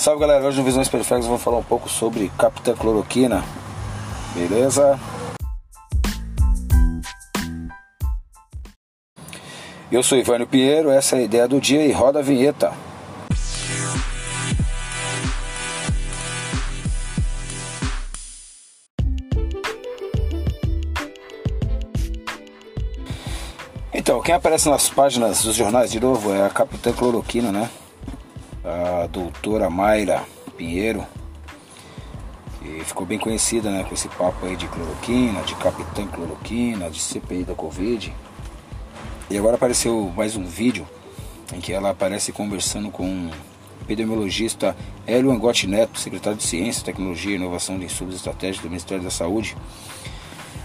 Salve galera, hoje no Visões Periféricas vamos falar um pouco sobre Capitã Cloroquina. Beleza? Eu sou Ivânio Pinheiro, essa é a ideia do dia e roda a vinheta. Então, quem aparece nas páginas dos jornais de novo é a Capitã Cloroquina, né? A doutora Mayra Pinheiro, que ficou bem conhecida, né? Com esse papo aí de cloroquina, de Capitã Cloroquina, de CPI da Covid. E agora apareceu mais um vídeo em que ela aparece conversando com o epidemiologista Hélio Angotti Neto, secretário de Ciência, Tecnologia e Inovação de Estudos Estratégicos do Ministério da Saúde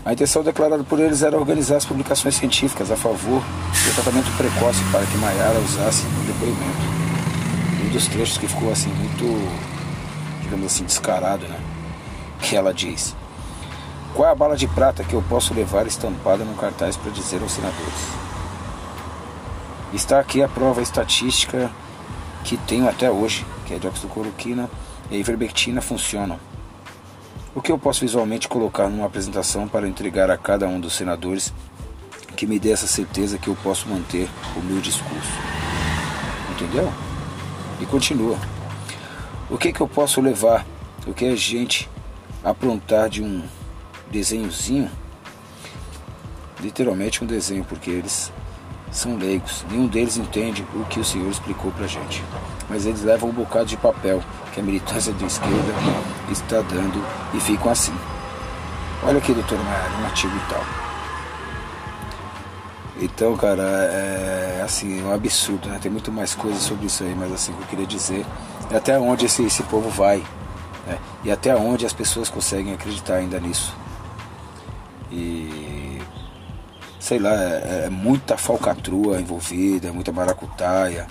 a intenção declarada por eles era organizar as publicações científicas a favor do tratamento precoce para que Maiara usasse no depoimento. Dos trechos que ficou assim muito, digamos assim, descarado, né? Que ela diz: Qual é a bala de prata que eu posso levar estampada num cartaz para dizer aos senadores? Está aqui a prova estatística que tenho até hoje, que a hidroxicloroquina e a ivermectina funcionam. O que eu posso visualmente colocar numa apresentação para entregar a cada um dos senadores que me dê essa certeza que eu posso manter o meu discurso? Entendeu? E continua. O que, que eu posso levar? O que a gente aprontar de um desenhozinho? Literalmente um desenho, porque eles são leigos. Nenhum deles entende o que o senhor explicou pra gente. Mas eles levam um bocado de papel que a militância de esquerda está dando e ficam assim. Olha aqui, doutor Maia, um artigo e tal. Então, cara, é assim, é um absurdo, né? Tem muito mais coisas sobre isso aí, mas assim, o que eu queria dizer é até onde esse, esse povo vai, né? E até onde as pessoas conseguem acreditar ainda nisso. E sei lá, é, é muita falcatrua envolvida, é muita maracutaia,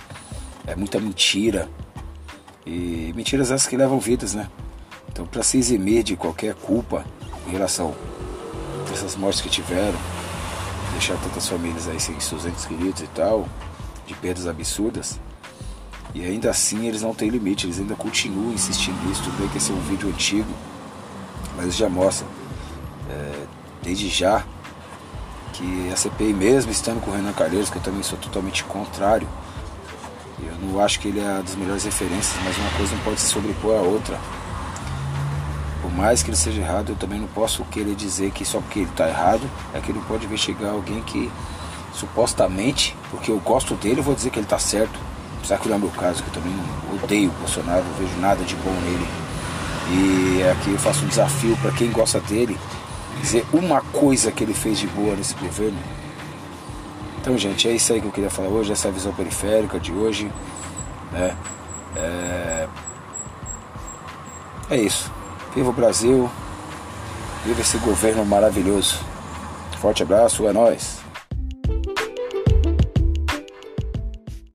é muita mentira. E mentiras essas que levam vidas, né? Então, para se eximir de qualquer culpa em relação a essas mortes que tiveram, deixar tantas famílias aí sem seus entes queridos e tal, de perdas absurdas, e ainda assim eles não têm limite, eles ainda continuam insistindo nisso. Tudo bem que esse é um vídeo antigo, mas já mostra, é, desde já, que a CPI mesmo estando com o Renan Calheiros, que eu também sou totalmente contrário, eu não acho que ele é uma das melhores referências, mas uma coisa não pode se sobrepor à outra. Mais que ele seja errado, eu também não posso querer dizer que só porque ele está errado é que ele pode investigar alguém que supostamente, porque eu gosto dele, eu vou dizer que ele está certo. Apesar que não é meu caso, que eu também odeio o Bolsonaro, não vejo nada de bom nele. E aqui eu faço um desafio para quem gosta dele dizer uma coisa que ele fez de boa nesse governo. Então, gente, é isso aí que eu queria falar hoje, essa visão periférica de hoje. Né? É... é isso. Viva o Brasil. Viva esse governo maravilhoso. Forte abraço, é nóis.